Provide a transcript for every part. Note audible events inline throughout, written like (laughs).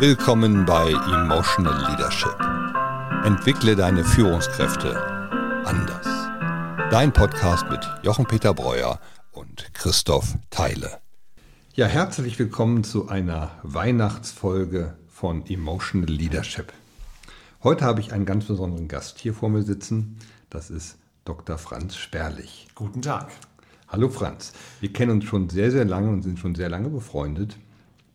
Willkommen bei Emotional Leadership. Entwickle deine Führungskräfte anders. Dein Podcast mit Jochen-Peter Breuer und Christoph Theile. Ja, herzlich willkommen zu einer Weihnachtsfolge von Emotional Leadership. Heute habe ich einen ganz besonderen Gast hier vor mir sitzen. Das ist Dr. Franz Sperlich. Guten Tag. Hallo Franz. Wir kennen uns schon sehr, sehr lange und sind schon sehr lange befreundet.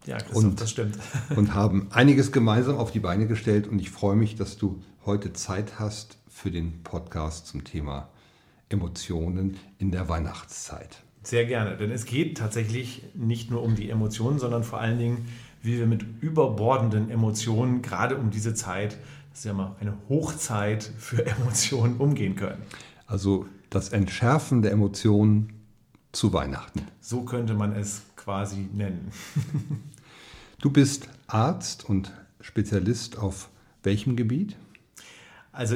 Ja, Christoph, und, das stimmt. (laughs) und haben einiges gemeinsam auf die Beine gestellt und ich freue mich, dass du heute Zeit hast für den Podcast zum Thema Emotionen in der Weihnachtszeit. Sehr gerne, denn es geht tatsächlich nicht nur um die Emotionen, sondern vor allen Dingen, wie wir mit überbordenden Emotionen gerade um diese Zeit, das ist ja mal eine Hochzeit für (laughs) Emotionen, umgehen können. Also das Entschärfen der Emotionen zu Weihnachten. So könnte man es quasi nennen. (laughs) du bist Arzt und Spezialist auf welchem Gebiet? Also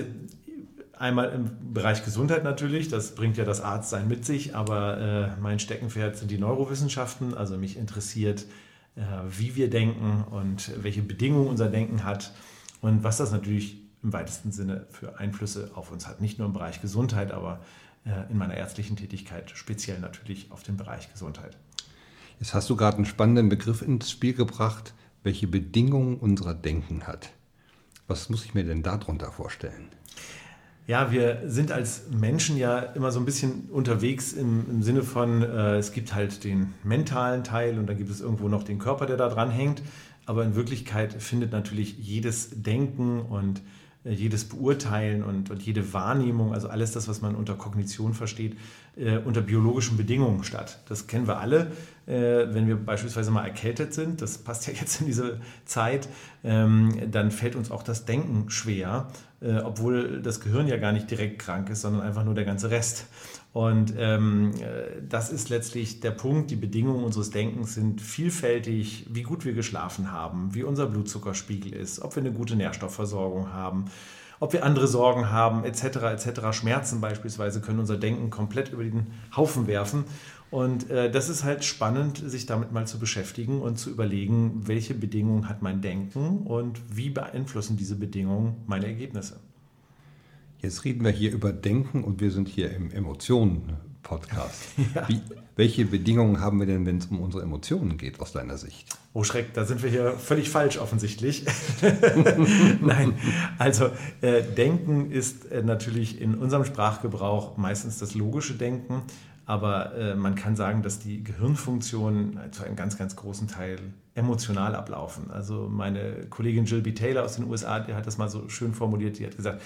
einmal im Bereich Gesundheit natürlich, das bringt ja das Arztsein mit sich, aber äh, mein Steckenpferd sind die Neurowissenschaften. Also mich interessiert, äh, wie wir denken und welche Bedingungen unser Denken hat und was das natürlich im weitesten Sinne für Einflüsse auf uns hat. Nicht nur im Bereich Gesundheit, aber äh, in meiner ärztlichen Tätigkeit, speziell natürlich auf den Bereich Gesundheit. Jetzt hast du gerade einen spannenden Begriff ins Spiel gebracht, welche Bedingungen unser Denken hat. Was muss ich mir denn darunter vorstellen? Ja, wir sind als Menschen ja immer so ein bisschen unterwegs im, im Sinne von, äh, es gibt halt den mentalen Teil und dann gibt es irgendwo noch den Körper, der da dran hängt. Aber in Wirklichkeit findet natürlich jedes Denken und jedes Beurteilen und, und jede Wahrnehmung, also alles das, was man unter Kognition versteht, äh, unter biologischen Bedingungen statt. Das kennen wir alle, äh, wenn wir beispielsweise mal erkältet sind, das passt ja (laughs) jetzt in diese Zeit, ähm, dann fällt uns auch das Denken schwer, äh, obwohl das Gehirn ja gar nicht direkt krank ist, sondern einfach nur der ganze Rest. Und ähm, äh, das ist letztlich der Punkt. Die Bedingungen unseres Denkens sind vielfältig, wie gut wir geschlafen haben, wie unser Blutzuckerspiegel ist, ob wir eine gute Nährstoffversorgung haben, ob wir andere Sorgen haben, etc. etc. Schmerzen beispielsweise können unser Denken komplett über den Haufen werfen. Und äh, das ist halt spannend, sich damit mal zu beschäftigen und zu überlegen, welche Bedingungen hat mein Denken und wie beeinflussen diese Bedingungen meine Ergebnisse. Jetzt reden wir hier über Denken und wir sind hier im Emotionen-Podcast. (laughs) Ja. welche Bedingungen haben wir denn, wenn es um unsere Emotionen geht, aus deiner Sicht? Oh Schreck, da sind wir hier völlig falsch offensichtlich. (laughs) Nein, also äh, Denken ist äh, natürlich in unserem Sprachgebrauch meistens das logische Denken, aber äh, man kann sagen, dass die Gehirnfunktionen zu einem ganz, ganz großen Teil emotional ablaufen. Also meine Kollegin Jill B. Taylor aus den USA, die hat das mal so schön formuliert, die hat gesagt,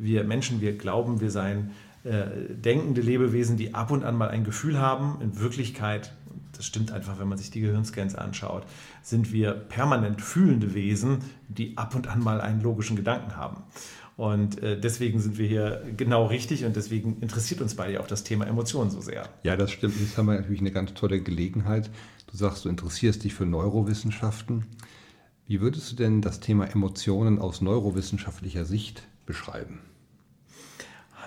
wir Menschen, wir glauben, wir seien äh, denkende Lebewesen, die ab und an mal ein Gefühl haben. In Wirklichkeit, das stimmt einfach, wenn man sich die Gehirnscans anschaut, sind wir permanent fühlende Wesen, die ab und an mal einen logischen Gedanken haben. Und äh, deswegen sind wir hier genau richtig und deswegen interessiert uns beide auch das Thema Emotionen so sehr. Ja, das stimmt. Jetzt haben wir natürlich eine ganz tolle Gelegenheit. Du sagst, du interessierst dich für Neurowissenschaften. Wie würdest du denn das Thema Emotionen aus neurowissenschaftlicher Sicht beschreiben?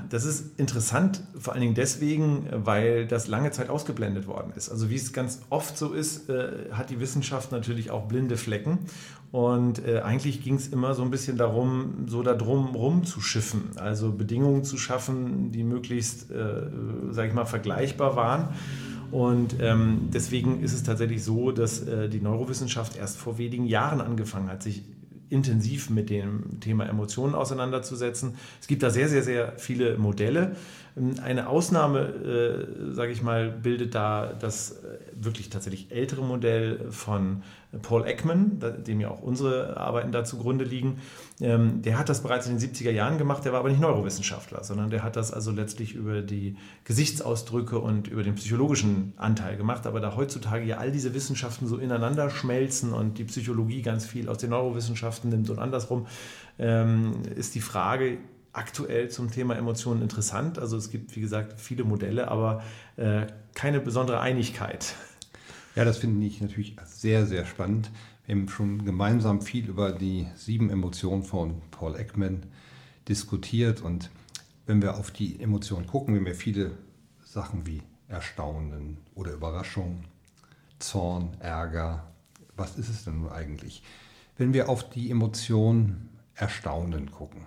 Das ist interessant, vor allen Dingen deswegen, weil das lange Zeit ausgeblendet worden ist. Also wie es ganz oft so ist, äh, hat die Wissenschaft natürlich auch blinde Flecken. Und äh, eigentlich ging es immer so ein bisschen darum, so da drum rum zu schiffen, also Bedingungen zu schaffen, die möglichst, äh, sage ich mal, vergleichbar waren. Und ähm, deswegen ist es tatsächlich so, dass äh, die Neurowissenschaft erst vor wenigen Jahren angefangen hat, sich intensiv mit dem Thema Emotionen auseinanderzusetzen. Es gibt da sehr, sehr, sehr viele Modelle. Eine Ausnahme, äh, sage ich mal, bildet da das äh, wirklich tatsächlich ältere Modell von Paul Ekman, dem ja auch unsere Arbeiten da zugrunde liegen. Ähm, der hat das bereits in den 70er Jahren gemacht, der war aber nicht Neurowissenschaftler, sondern der hat das also letztlich über die Gesichtsausdrücke und über den psychologischen Anteil gemacht. Aber da heutzutage ja all diese Wissenschaften so ineinander schmelzen und die Psychologie ganz viel aus den Neurowissenschaften nimmt und andersrum, ähm, ist die Frage, aktuell zum Thema Emotionen interessant. Also es gibt, wie gesagt, viele Modelle, aber äh, keine besondere Einigkeit. Ja, das finde ich natürlich sehr, sehr spannend. Wir haben schon gemeinsam viel über die sieben Emotionen von Paul Ekman diskutiert und wenn wir auf die Emotionen gucken, haben wir viele Sachen wie Erstaunen oder Überraschung, Zorn, Ärger. Was ist es denn nun eigentlich? Wenn wir auf die Emotion Erstaunen gucken,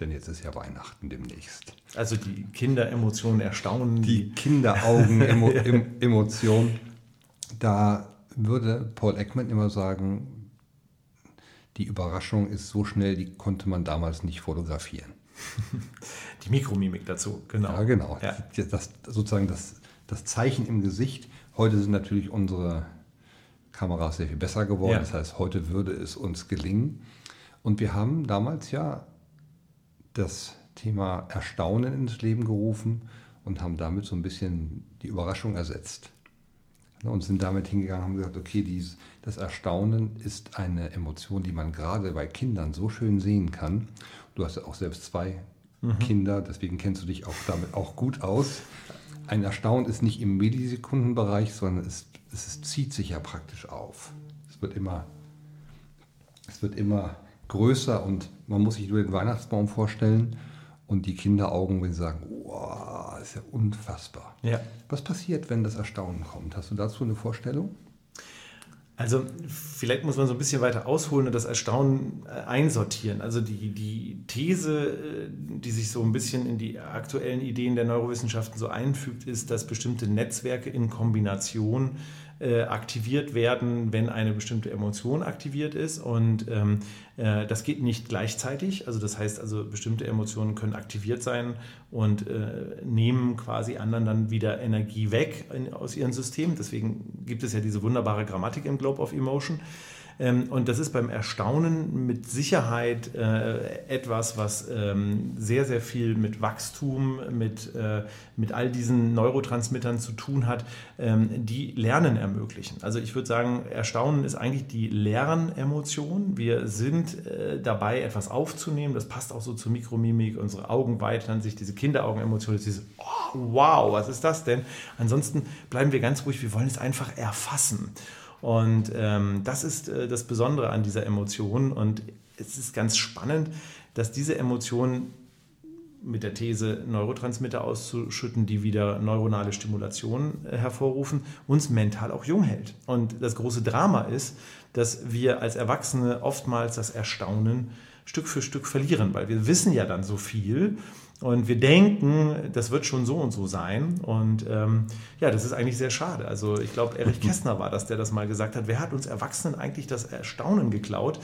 denn jetzt ist ja Weihnachten demnächst. Also die Kinderemotionen erstaunen. Die Kinderaugen-Emotion, (laughs) da würde Paul Ekman immer sagen, die Überraschung ist so schnell, die konnte man damals nicht fotografieren. (laughs) Die Mikromimik dazu, genau. Ja, genau. Ja. Das, sozusagen das, das Zeichen im Gesicht. Heute sind natürlich unsere Kameras sehr viel besser geworden. Ja. Das heißt, heute würde es uns gelingen. Und wir haben damals ja das Thema Erstaunen ins Leben gerufen und haben damit so ein bisschen die Überraschung ersetzt. Und sind damit hingegangen und haben gesagt, okay, dies, das Erstaunen ist eine Emotion, die man gerade bei Kindern so schön sehen kann. Du hast ja auch selbst zwei mhm. Kinder, deswegen kennst du dich auch damit auch gut aus. Ein Erstaunen ist nicht im Millisekundenbereich, sondern es, es zieht sich ja praktisch auf. Es wird immer, es wird immer größer und man muss sich nur den Weihnachtsbaum vorstellen und die Kinderaugen, wenn sie sagen, wow, ist ja unfassbar. Ja. Was passiert, wenn das Erstaunen kommt? Hast du dazu eine Vorstellung? Also vielleicht muss man so ein bisschen weiter ausholen und das Erstaunen äh, einsortieren. Also die, die These, äh, die sich so ein bisschen in die aktuellen Ideen der Neurowissenschaften so einfügt, ist, dass bestimmte Netzwerke in Kombination äh, aktiviert werden, wenn eine bestimmte Emotion aktiviert ist. Und ähm, äh, das geht nicht gleichzeitig. Also das heißt also, bestimmte Emotionen können aktiviert sein und äh, nehmen quasi anderen dann wieder Energie weg in, aus ihrem System. Deswegen gibt es ja diese wunderbare Grammatik im Globe of Emotion. Ähm, und das ist beim Erstaunen mit Sicherheit äh, etwas, was ähm, sehr, sehr viel mit Wachstum, mit, äh, mit all diesen Neurotransmittern zu tun hat, ähm, die Lernen ermöglichen. Also ich würde sagen, Erstaunen ist eigentlich die Lernemotion. Wir sind äh, dabei, etwas aufzunehmen. Das passt auch so zur Mikromimik. Unsere Augen weitern sich, diese Kinderaugenemotion, dieses oh, wow, was ist das denn? Ansonsten bleiben wir ganz ruhig, wir wollen es einfach erfassen. Und ähm, das ist äh, das Besondere an dieser Emotion. Und es ist ganz spannend, dass diese Emotion mit der These, Neurotransmitter auszuschütten, die wieder neuronale Stimulation äh, hervorrufen, uns mental auch jung hält. Und das große Drama ist, dass wir als Erwachsene oftmals das Erstaunen Stück für Stück verlieren, weil wir wissen ja dann so viel und wir denken, das wird schon so und so sein. Und ähm, ja, das ist eigentlich sehr schade. Also ich glaube, Erich (laughs) Kästner war das, der das mal gesagt hat. Wer hat uns Erwachsenen eigentlich das Erstaunen geklaut?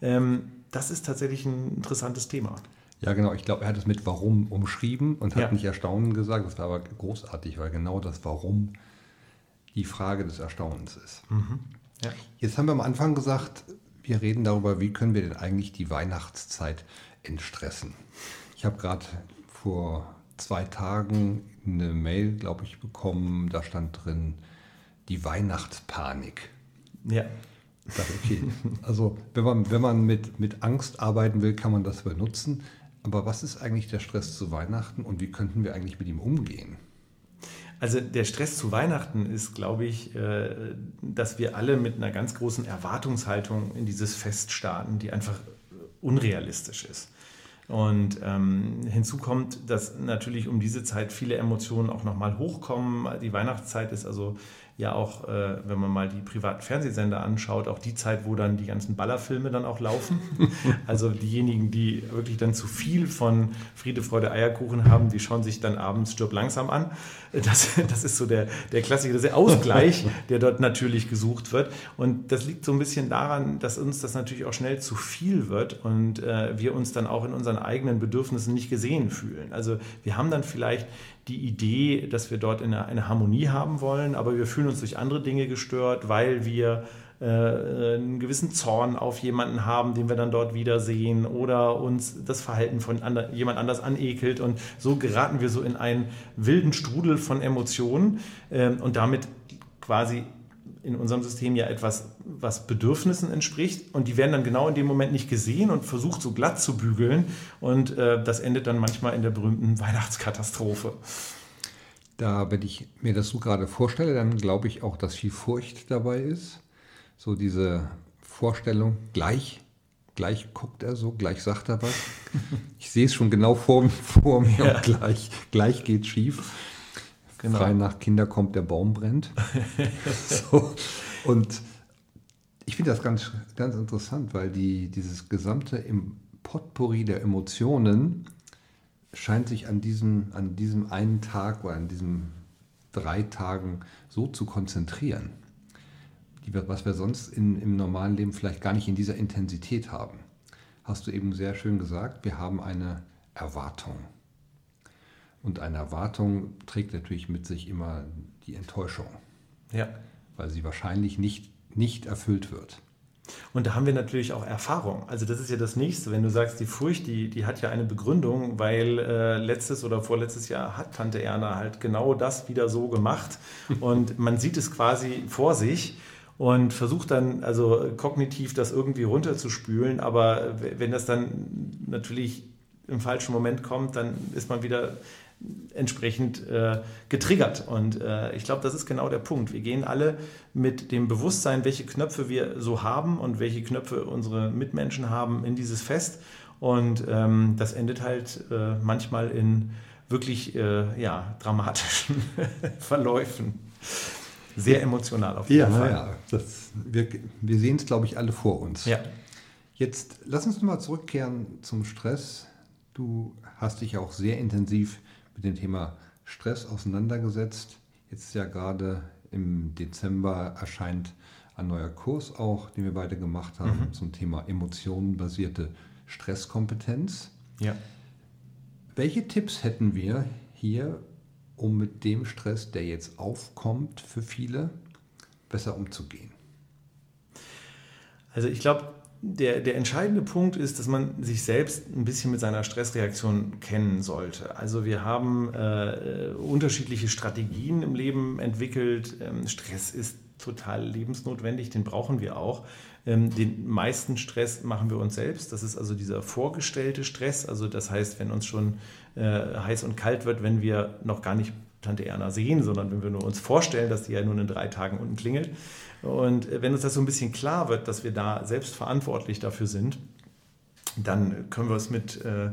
Ähm, das ist tatsächlich ein interessantes Thema. Ja, genau. Ich glaube, er hat es mit Warum umschrieben und hat ja. nicht Erstaunen gesagt. Das war aber großartig, weil genau das Warum die Frage des Erstaunens ist. Mhm. Ja. Jetzt haben wir am Anfang gesagt, wir reden darüber, wie können wir denn eigentlich die Weihnachtszeit entstressen. Ich habe gerade vor zwei Tagen eine Mail, glaube ich, bekommen, da stand drin, die Weihnachtspanik. Ja. Ich dachte, okay, also wenn man, wenn man mit, mit Angst arbeiten will, kann man das benutzen. Aber was ist eigentlich der Stress zu Weihnachten und wie könnten wir eigentlich mit ihm umgehen? Also der Stress zu Weihnachten ist, glaube ich, äh, dass wir alle mit einer ganz großen Erwartungshaltung in dieses Fest starten, die einfach unrealistisch ist. Und ähm, hinzu kommt, dass natürlich um diese Zeit viele Emotionen auch nochmal hochkommen. Die Weihnachtszeit ist also ja auch, äh, wenn man mal die privaten Fernsehsender anschaut, auch die Zeit, wo dann die ganzen Ballerfilme dann auch laufen. (laughs) also diejenigen, die wirklich dann zu viel von Friede, Freude, Eierkuchen haben, die schauen sich dann abends Stirb langsam an. Das, das ist so der, der Klassiker, der Ausgleich, (laughs) der dort natürlich gesucht wird. Und das liegt so ein bisschen daran, dass uns das natürlich auch schnell zu viel wird und äh, wir uns dann auch in unseren eigenen Bedürfnissen nicht gesehen fühlen. Also wir haben dann vielleicht die Idee, dass wir dort eine, eine Harmonie haben wollen, aber wir fühlen uns durch andere Dinge gestört, weil wir äh, einen gewissen Zorn auf jemanden haben, den wir dann dort wiedersehen oder uns das Verhalten von ander, jemand anders anekelt. Und so geraten wir so in einen wilden Strudel von Emotionen äh, und damit quasi in unserem System ja etwas, was Bedürfnissen entspricht und die werden dann genau in dem Moment nicht gesehen und versucht so glatt zu bügeln und äh, das endet dann manchmal in der berühmten Weihnachtskatastrophe. Da, wenn ich mir das so gerade vorstelle, dann glaube ich auch, dass viel Furcht dabei ist. So diese Vorstellung, gleich, gleich guckt er so, gleich sagt er was. (laughs) Ich sehe es schon genau vor, vor mir ja. und gleich, gleich geht schief. Genau. Frei nach Kinder kommt, der Baum brennt. (laughs) so. Und Ich finde das ganz, ganz interessant, weil die, dieses gesamte Potpourri der Emotionen scheint sich an diesem, an diesem einen Tag oder an diesen drei Tagen so zu konzentrieren, die was wir sonst in, im normalen Leben vielleicht gar nicht in dieser Intensität haben. Hast du eben sehr schön gesagt, wir haben eine Erwartung. Und eine Erwartung trägt natürlich mit sich immer die Enttäuschung. Ja. Weil sie wahrscheinlich nicht, nicht erfüllt wird. Und da haben wir natürlich auch Erfahrung. Also das ist ja das Nächste. Wenn du sagst, die Furcht, die, die hat ja eine Begründung, weil äh, letztes oder vorletztes Jahr hat Tante Erna halt genau das wieder so gemacht. (laughs) Und man sieht es quasi vor sich und versucht dann also kognitiv das irgendwie runterzuspülen. Aber wenn das dann natürlich im falschen Moment kommt, dann ist man wieder entsprechend äh, getriggert. Und äh, ich glaube, das ist genau der Punkt. Wir gehen alle mit dem Bewusstsein, welche Knöpfe wir so haben und welche Knöpfe unsere Mitmenschen haben, in dieses Fest. Und ähm, das endet halt äh, manchmal in wirklich äh, ja, dramatischen (laughs) Verläufen. Sehr emotional auf jeden ja, Fall. Ja, das, wir, wir sehen es, glaube ich, alle vor uns. Ja. Jetzt lass uns mal zurückkehren zum Stress. Du hast dich auch sehr intensiv mit dem Thema Stress auseinandergesetzt. Jetzt ja gerade im Dezember erscheint ein neuer Kurs auch, den wir beide gemacht haben, mhm. zum Thema emotionenbasierte Stresskompetenz. Ja. Welche Tipps hätten wir hier, um mit dem Stress, der jetzt aufkommt für viele, besser umzugehen? Also ich glaube, der, der entscheidende Punkt ist, dass man sich selbst ein bisschen mit seiner Stressreaktion kennen sollte. Also wir haben äh, unterschiedliche Strategien im Leben entwickelt. Ähm, Stress ist total lebensnotwendig, den brauchen wir auch. Ähm, den meisten Stress machen wir uns selbst. Das ist also dieser vorgestellte Stress. Also das heißt, wenn uns schon äh, heiß und kalt wird, wenn wir noch gar nicht Tante Erna sehen, sondern wenn wir nur uns vorstellen, dass die ja nun in drei Tagen unten klingelt, und wenn uns das so ein bisschen klar wird, dass wir da selbst verantwortlich dafür sind, dann können wir es mit äh,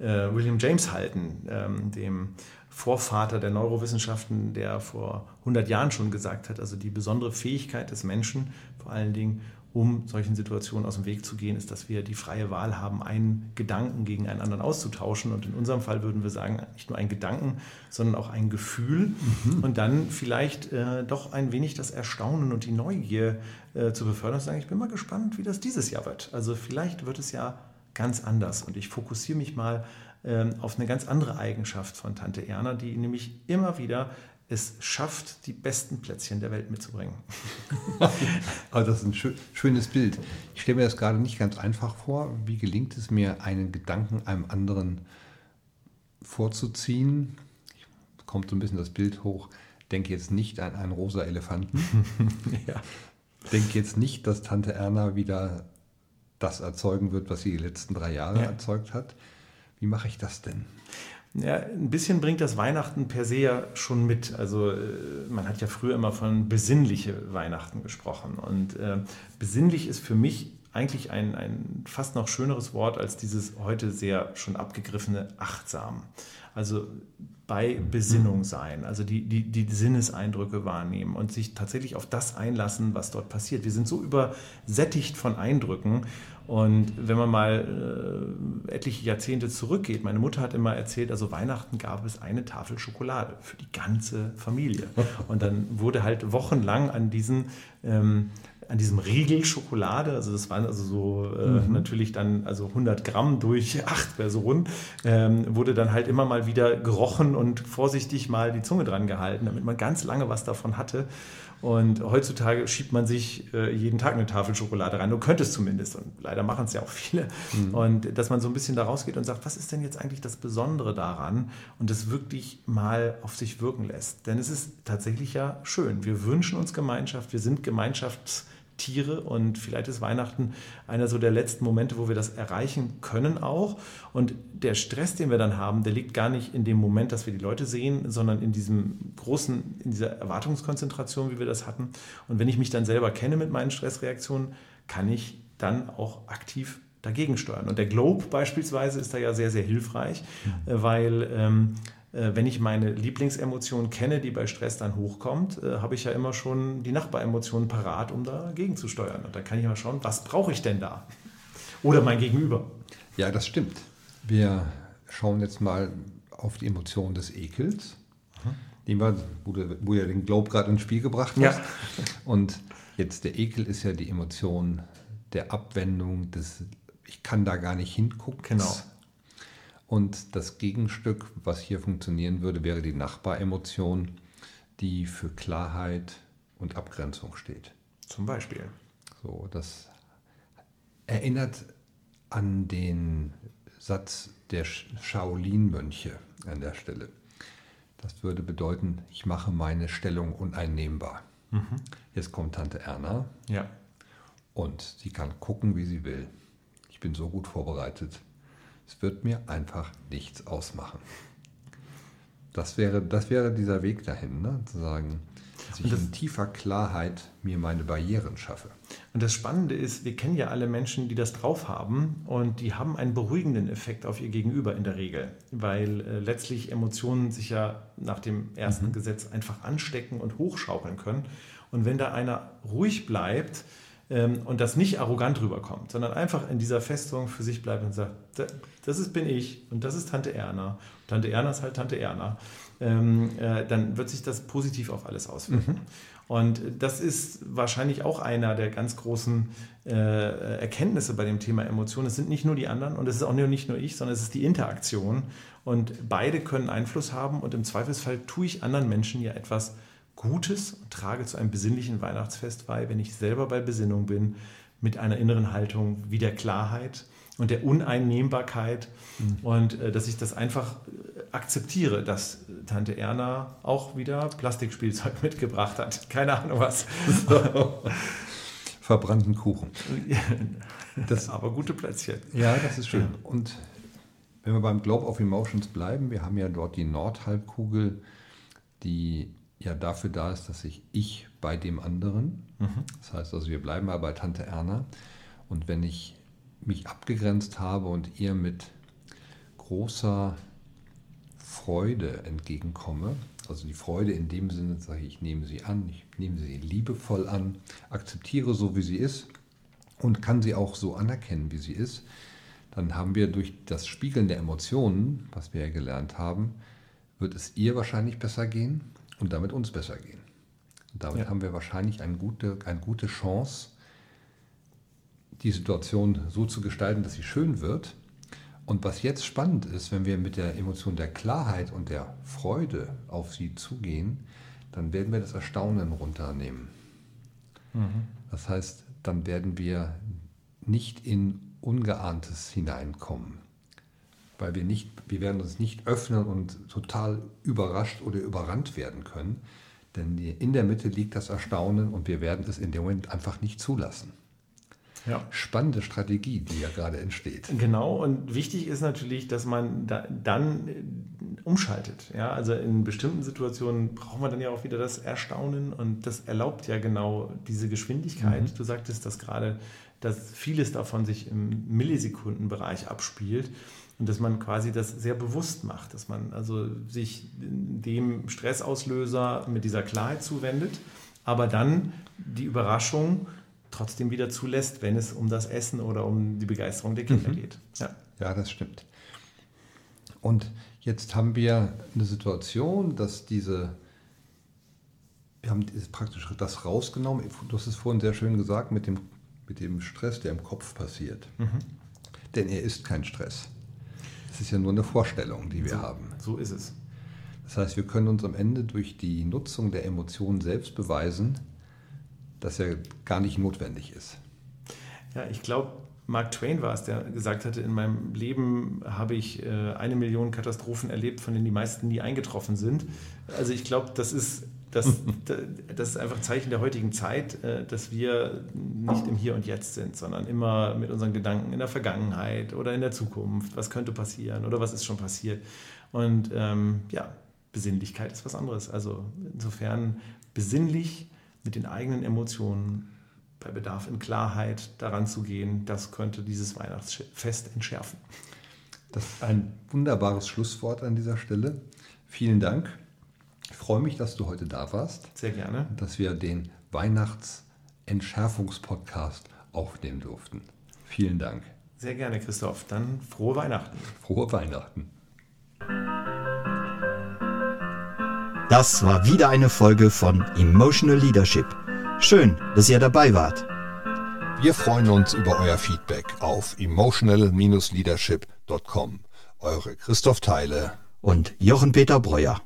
äh, William James halten, ähm, dem Vorvater der Neurowissenschaften, der vor 100 Jahren schon gesagt hat, also die besondere Fähigkeit des Menschen, vor allen Dingen um solchen Situationen aus dem Weg zu gehen, ist, dass wir die freie Wahl haben, einen Gedanken gegen einen anderen auszutauschen. Und in unserem Fall würden wir sagen, nicht nur einen Gedanken, sondern auch ein Gefühl. Mhm. Und dann vielleicht äh, doch ein wenig das Erstaunen und die Neugier äh, zu befördern und sagen, ich bin mal gespannt, wie das dieses Jahr wird. Also vielleicht wird es ja ganz anders. Und ich fokussiere mich mal ähm, auf eine ganz andere Eigenschaft von Tante Erna, die nämlich immer wieder es schafft, die besten Plätzchen der Welt mitzubringen. (laughs) Aber das ist ein schönes Bild. Ich stelle mir das gerade nicht ganz einfach vor. Wie gelingt es mir, einen Gedanken einem anderen vorzuziehen? Kommt so ein bisschen das Bild hoch. Denke jetzt nicht an einen rosa Elefanten. (laughs) ja. Denke jetzt nicht, dass Tante Erna wieder das erzeugen wird, was sie die letzten drei Jahre ja. erzeugt hat. Wie mache ich das denn? Ja, ein bisschen bringt das Weihnachten per se ja schon mit. Also äh, man hat ja früher immer von besinnliche Weihnachten gesprochen. Und äh, besinnlich ist für mich eigentlich ein, ein fast noch schöneres Wort als dieses heute sehr schon abgegriffene achtsam. Also bei Besinnung sein, also die, die, die Sinneseindrücke wahrnehmen und sich tatsächlich auf das einlassen, was dort passiert. Wir sind so übersättigt von Eindrücken und wenn man mal äh, etliche Jahrzehnte zurückgeht, meine Mutter hat immer erzählt, also Weihnachten gab es eine Tafel Schokolade für die ganze Familie. (laughs) Und dann wurde halt wochenlang an diesen ähm, an diesem Riegel Schokolade, also das waren also so äh, mhm. natürlich dann also 100 Gramm durch (laughs) acht Personen, ähm, wurde dann halt immer mal wieder gerochen und vorsichtig mal die Zunge dran gehalten, damit man ganz lange was davon hatte. Und heutzutage schiebt man sich äh, jeden Tag eine Tafel Schokolade rein. Du könntest zumindest. Und leider machen es ja auch viele. Mhm. Und dass man so ein bisschen da rausgeht und sagt, was ist denn jetzt eigentlich das Besondere daran? Und das wirklich mal auf sich wirken lässt. Denn es ist tatsächlich ja schön. Wir wünschen uns Gemeinschaft. Wir sind Gemeinschafts- Tiere und vielleicht ist Weihnachten einer so der letzten Momente, wo wir das erreichen können auch. Und der Stress, den wir dann haben, der liegt gar nicht in dem Moment, dass wir die Leute sehen, sondern in diesem großen, in dieser Erwartungskonzentration, wie wir das hatten. Und wenn ich mich dann selber kenne mit meinen Stressreaktionen, kann ich dann auch aktiv dagegen steuern. Und der Globe beispielsweise ist da ja sehr, sehr hilfreich, mhm. weil ähm, äh, wenn ich meine Lieblingsemotion kenne, die bei Stress dann hochkommt, äh, habe ich ja immer schon die Nachbaremotionen parat, um dagegen zu steuern. Und da kann ich mal schauen, was brauche ich denn da? Oder mein Gegenüber. Ja, das stimmt. Wir schauen jetzt mal auf die Emotion des Ekels, mhm. den wir, wo, du, wo du den Globe gerade ins Spiel gebracht hast. Ja. Und jetzt der Ekel ist ja die Emotion der Abwendung, des ich kann da gar nicht hingucken. Genau. Und das Gegenstück, was hier funktionieren würde, wäre die Nachbaremotion, die für Klarheit und Abgrenzung steht. Zum Beispiel. So, das erinnert an den Satz der Shaolin-Mönche an der Stelle. Das würde bedeuten, ich mache meine Stellung uneinnehmbar. Mhm. Jetzt kommt Tante Erna. Ja. Und sie kann gucken, wie sie will. Ich bin so gut vorbereitet. Es wird mir einfach nichts ausmachen. Das wäre, das wäre dieser Weg dahin, ne? zu sagen, dass ich in tiefer Klarheit mir meine Barrieren schaffe. Und das Spannende ist, wir kennen ja alle Menschen, die das drauf haben und die haben einen beruhigenden Effekt auf ihr Gegenüber in der Regel, weil äh, letztlich Emotionen sich ja nach dem ersten mhm. Gesetz einfach anstecken und hochschaukeln können. Und wenn da einer ruhig bleibt, und das nicht arrogant rüberkommt, sondern einfach in dieser Festung für sich bleibt und sagt, das ist bin ich und das ist Tante Erna. Tante Erna ist halt Tante Erna. Ähm, äh, dann wird sich das positiv auf alles auswirken. Mhm. Und das ist wahrscheinlich auch einer der ganz großen äh, Erkenntnisse bei dem Thema Emotionen. Es sind nicht nur die anderen und es ist auch nicht nur ich, sondern es ist die Interaktion. Und beide können Einfluss haben und im Zweifelsfall tue ich anderen Menschen ja etwas Gutes und trage zu einem besinnlichen Weihnachtsfest bei, wenn ich selber bei Besinnung bin, mit einer inneren Haltung wie der Klarheit und der Uneinnehmbarkeit mhm. und äh, dass ich das einfach äh, akzeptiere, dass Tante Erna auch wieder Plastikspielzeug (laughs) mitgebracht hat. Keine Ahnung was. Verbrannten Kuchen. (laughs) Das, Aber gute Plätzchen. Ja, das ist schön. Und wenn wir beim Globe of Emotions bleiben, wir haben ja dort die Nordhalbkugel, die ja dafür da ist, dass ich ich bei dem anderen, mhm. das heißt also, wir bleiben mal bei Tante Erna und wenn ich mich abgegrenzt habe und ihr mit großer Freude entgegenkomme, also die Freude in dem Sinne, sage ich, ich nehme sie an, ich nehme sie liebevoll an, akzeptiere so, wie sie ist und kann sie auch so anerkennen, wie sie ist, dann haben wir durch das Spiegeln der Emotionen, was wir ja gelernt haben, wird es ihr wahrscheinlich besser gehen und damit uns besser gehen. Und damit ja. haben wir wahrscheinlich eine gute, eine gute Chance, die Situation so zu gestalten, dass sie schön wird. Und was jetzt spannend ist, wenn wir mit der Emotion der Klarheit und der Freude auf sie zugehen, dann werden wir das Erstaunen runternehmen. Mhm. Das heißt, dann werden wir nicht in Ungeahntes hineinkommen weil wir nicht, wir werden uns nicht öffnen und total überrascht oder überrannt werden können, denn in der Mitte liegt das Erstaunen und wir werden es in dem Moment einfach nicht zulassen. Ja. Spannende Strategie, die ja gerade entsteht. Genau, und wichtig ist natürlich, dass man da, dann äh, umschaltet. Ja? Also in bestimmten Situationen braucht man dann ja auch wieder das Erstaunen und das erlaubt ja genau diese Geschwindigkeit. Mhm. Du sagtest das gerade, dass vieles davon sich im Millisekundenbereich abspielt und dass man quasi das sehr bewusst macht, dass man also sich dem Stressauslöser mit dieser Klarheit zuwendet, aber dann die Überraschung trotzdem wieder zulässt, wenn es um das Essen oder um die Begeisterung der Kinder mhm. geht. Ja. ja, das stimmt. Und jetzt haben wir eine Situation, dass diese, wir haben praktisch das rausgenommen, du hast es vorhin sehr schön gesagt, mit dem, mit dem Stress, der im Kopf passiert. Mhm. Denn er ist kein Stress. Es ist ja nur eine Vorstellung, die wir so, haben. So ist es. Das heißt, wir können uns am Ende durch die Nutzung der Emotionen selbst beweisen, dass er gar nicht notwendig ist. Ja, ich glaube, Mark Twain war es, der gesagt hatte, in meinem Leben habe ich äh, eine Million Katastrophen erlebt, von denen die meisten nie eingetroffen sind. Also ich glaube, das ist das, (laughs) das ist einfach Zeichen der heutigen Zeit, äh, dass wir nicht im Hier und Jetzt sind, sondern immer mit unseren Gedanken in der Vergangenheit oder in der Zukunft. Was könnte passieren oder was ist schon passiert? Und ähm, ja, Besinnlichkeit ist was anderes. Also insofern besinnlich mit den eigenen Emotionen bei Bedarf in Klarheit daran zu gehen, das könnte dieses Weihnachtsfest entschärfen. Das ist ein wunderbares Schlusswort an dieser Stelle. Vielen Dank. Ich freue mich, dass du heute da warst. Sehr gerne. Dass wir den Weihnachtsentschärfungspodcast aufnehmen durften. Vielen Dank. Sehr gerne, Christoph. Dann frohe Weihnachten. Frohe Weihnachten. Das war wieder eine Folge von Emotional Leadership. Schön, dass ihr dabei wart. Wir freuen uns über euer Feedback auf emotional-leadership.com. Eure Christoph Teile und Jochen Peter Breuer.